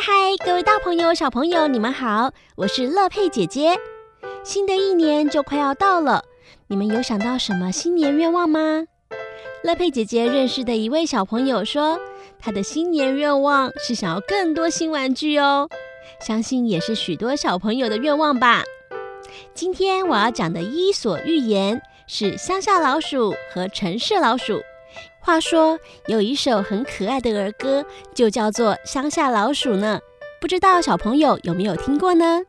嗨嗨，各位大朋友、小朋友，你们好，我是乐佩姐姐。新的一年就快要到了，你们有想到什么新年愿望吗？乐佩姐姐认识的一位小朋友说，他的新年愿望是想要更多新玩具哦，相信也是许多小朋友的愿望吧。今天我要讲的伊索寓言是乡下老鼠和城市老鼠。话说有一首很可爱的儿歌，就叫做《乡下老鼠》呢，不知道小朋友有没有听过呢？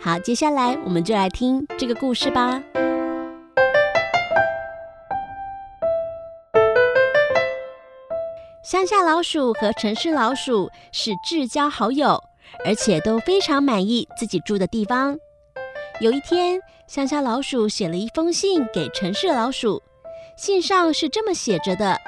好，接下来我们就来听这个故事吧。乡下老鼠和城市老鼠是至交好友，而且都非常满意自己住的地方。有一天，乡下老鼠写了一封信给城市老鼠。信上是这么写着的：“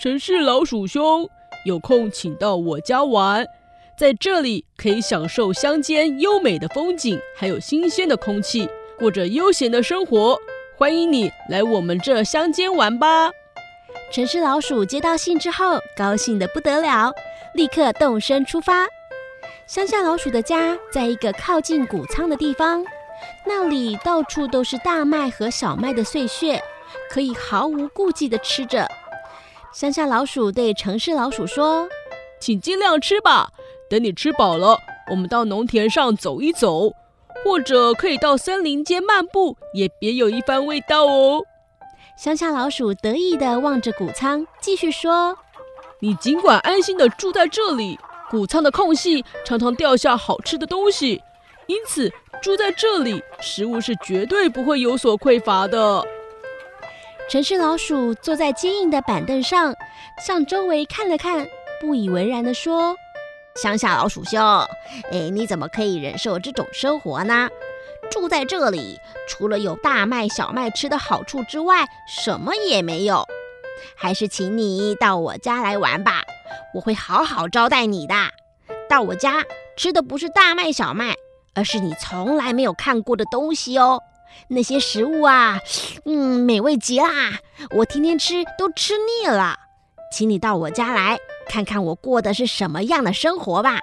城市老鼠兄，有空请到我家玩，在这里可以享受乡间优美的风景，还有新鲜的空气，过着悠闲的生活。欢迎你来我们这乡间玩吧。”城市老鼠接到信之后，高兴得不得了，立刻动身出发。乡下老鼠的家在一个靠近谷仓的地方，那里到处都是大麦和小麦的碎屑。可以毫无顾忌地吃着。乡下老鼠对城市老鼠说：“请尽量吃吧，等你吃饱了，我们到农田上走一走，或者可以到森林间漫步，也别有一番味道哦。”乡下老鼠得意地望着谷仓，继续说：“你尽管安心地住在这里，谷仓的空隙常常掉下好吃的东西，因此住在这里，食物是绝对不会有所匮乏的。”城市老鼠坐在坚硬的板凳上，向周围看了看，不以为然地说：“乡下老鼠兄，哎，你怎么可以忍受这种生活呢？住在这里，除了有大麦、小麦吃的好处之外，什么也没有。还是请你到我家来玩吧，我会好好招待你的。到我家吃的不是大麦、小麦，而是你从来没有看过的东西哦。”那些食物啊，嗯，美味极啦！我天天吃都吃腻了，请你到我家来看看我过的是什么样的生活吧。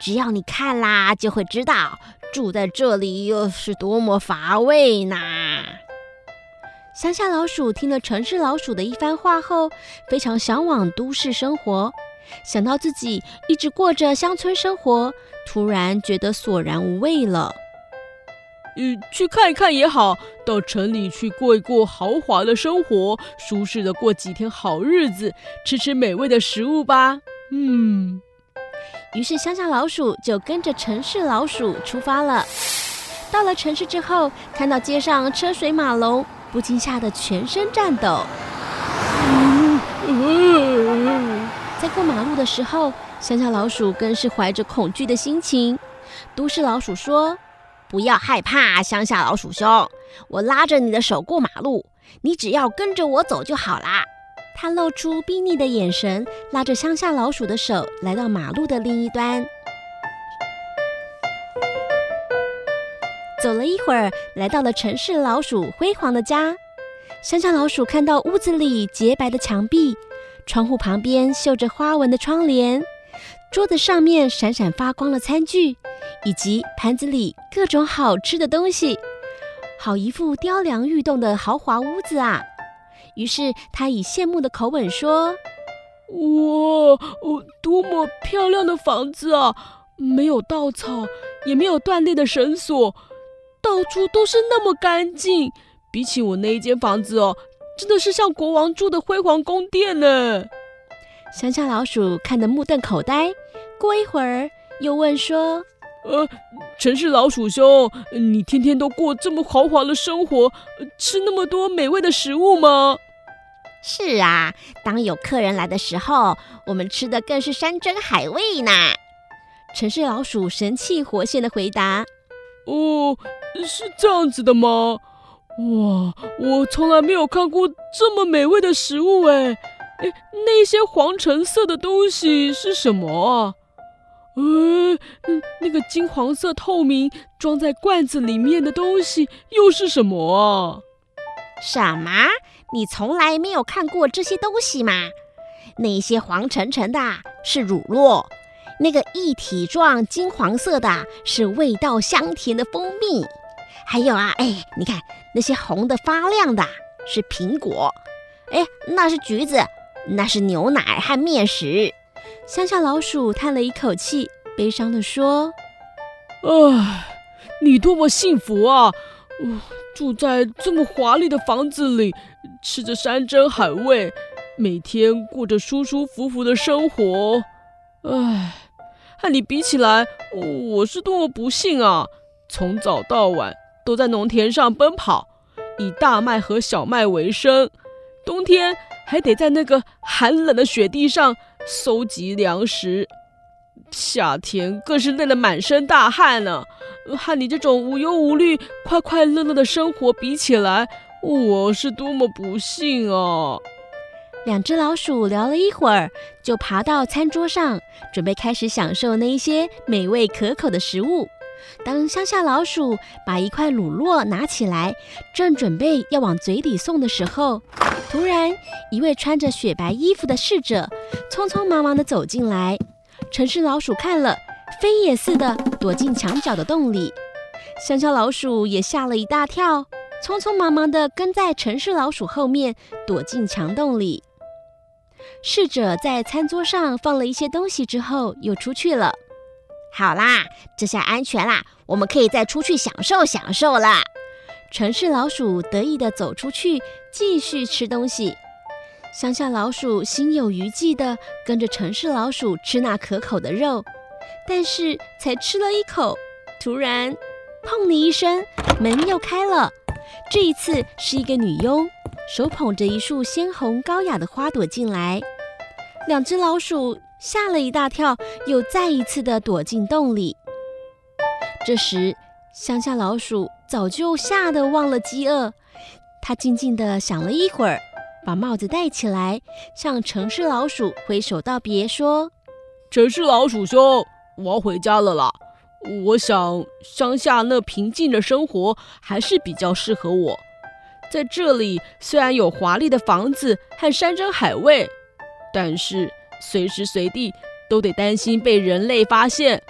只要你看啦，就会知道住在这里又是多么乏味呢。乡下老鼠听了城市老鼠的一番话后，非常向往都市生活，想到自己一直过着乡村生活，突然觉得索然无味了。嗯，去看一看也好，到城里去过一过豪华的生活，舒适的过几天好日子，吃吃美味的食物吧。嗯，于是乡下老鼠就跟着城市老鼠出发了。到了城市之后，看到街上车水马龙，不禁吓得全身颤抖。在过马路的时候，乡下老鼠更是怀着恐惧的心情。都市老鼠说。不要害怕，乡下老鼠兄，我拉着你的手过马路，你只要跟着我走就好啦。他露出睥睨的眼神，拉着乡下老鼠的手来到马路的另一端。走了一会儿，来到了城市老鼠辉煌的家。乡下老鼠看到屋子里洁白的墙壁，窗户旁边绣着花纹的窗帘，桌子上面闪闪发光的餐具。以及盘子里各种好吃的东西，好一副雕梁玉栋的豪华屋子啊！于是他以羡慕的口吻说：“哇，哦，多么漂亮的房子啊！没有稻草，也没有断裂的绳索，到处都是那么干净。比起我那一间房子哦，真的是像国王住的辉煌宫殿呢。”乡下老鼠看得目瞪口呆，过一会儿又问说。呃，城市老鼠兄，你天天都过这么豪华的生活，吃那么多美味的食物吗？是啊，当有客人来的时候，我们吃的更是山珍海味呢。城市老鼠神气活现的回答：“哦，是这样子的吗？哇，我从来没有看过这么美味的食物哎！哎，那些黄橙色的东西是什么啊？”呃，那个金黄色透明装在罐子里面的东西又是什么啊？什么？你从来没有看过这些东西吗？那些黄澄澄的是乳酪，那个一体状金黄色的是味道香甜的蜂蜜，还有啊，哎，你看那些红的发亮的是苹果，哎，那是橘子，那是牛奶和面食。乡下老鼠叹了一口气，悲伤地说：“唉，你多么幸福啊！住在这么华丽的房子里，吃着山珍海味，每天过着舒舒服服的生活。唉。”和你比起来，我是多么不幸啊！从早到晚都在农田上奔跑，以大麦和小麦为生，冬天还得在那个寒冷的雪地上搜集粮食，夏天更是累得满身大汗呢。和你这种无忧无虑、快快乐乐的生活比起来，我是多么不幸啊！两只老鼠聊了一会儿，就爬到餐桌上，准备开始享受那一些美味可口的食物。当乡下老鼠把一块卤酪拿起来，正准备要往嘴里送的时候，突然一位穿着雪白衣服的侍者匆匆忙忙地走进来。城市老鼠看了，飞也似的躲进墙角的洞里。香蕉老鼠也吓了一大跳，匆匆忙忙地跟在城市老鼠后面，躲进墙洞里。侍者在餐桌上放了一些东西之后，又出去了。好啦，这下安全啦，我们可以再出去享受享受了。城市老鼠得意地走出去，继续吃东西。乡下老鼠心有余悸地跟着城市老鼠吃那可口的肉，但是才吃了一口，突然，砰的一声，门又开了。这一次是一个女佣。手捧着一束鲜红高雅的花朵进来，两只老鼠吓了一大跳，又再一次的躲进洞里。这时，乡下老鼠早就吓得忘了饥饿，它静静地想了一会儿，把帽子戴起来，向城市老鼠挥手道别，说：“城市老鼠兄，我要回家了啦。我想乡下那平静的生活还是比较适合我。”在这里虽然有华丽的房子和山珍海味，但是随时随地都得担心被人类发现。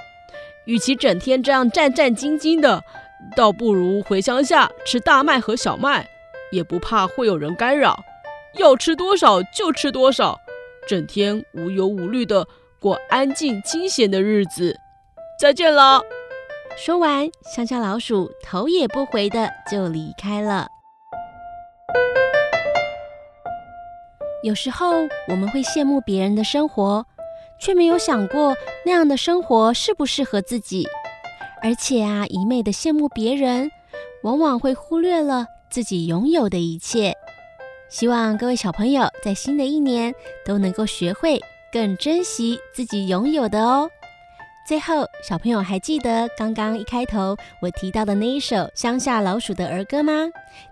与其整天这样战战兢兢的，倒不如回乡下吃大麦和小麦，也不怕会有人干扰。要吃多少就吃多少，整天无忧无虑的过安静清闲的日子。再见了。说完，乡下老鼠头也不回的就离开了。有时候我们会羡慕别人的生活，却没有想过那样的生活适不适合自己。而且啊，一味的羡慕别人，往往会忽略了自己拥有的一切。希望各位小朋友在新的一年都能够学会更珍惜自己拥有的哦。最后，小朋友还记得刚刚一开头我提到的那一首《乡下老鼠的儿歌》吗？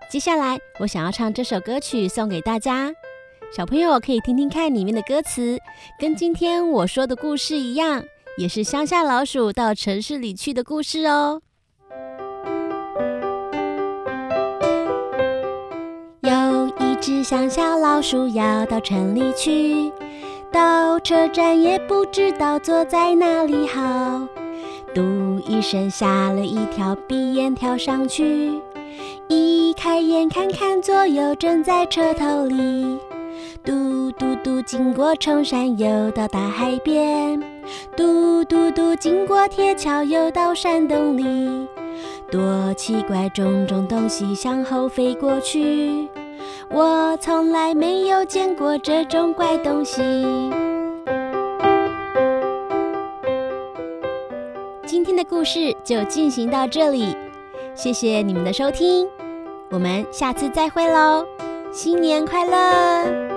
接下来，我想要唱这首歌曲送给大家。小朋友可以听听看里面的歌词，跟今天我说的故事一样，也是乡下老鼠到城市里去的故事哦。有一只乡下老鼠要到城里去，到车站也不知道坐在哪里好，嘟一声吓了一跳，闭眼跳上去，一开眼看看左右，正在车头里。嘟嘟嘟，经过崇山，又到大海边。嘟嘟嘟，经过铁桥，又到山洞里。多奇怪，种种东西向后飞过去。我从来没有见过这种怪东西。今天的故事就进行到这里，谢谢你们的收听，我们下次再会喽，新年快乐！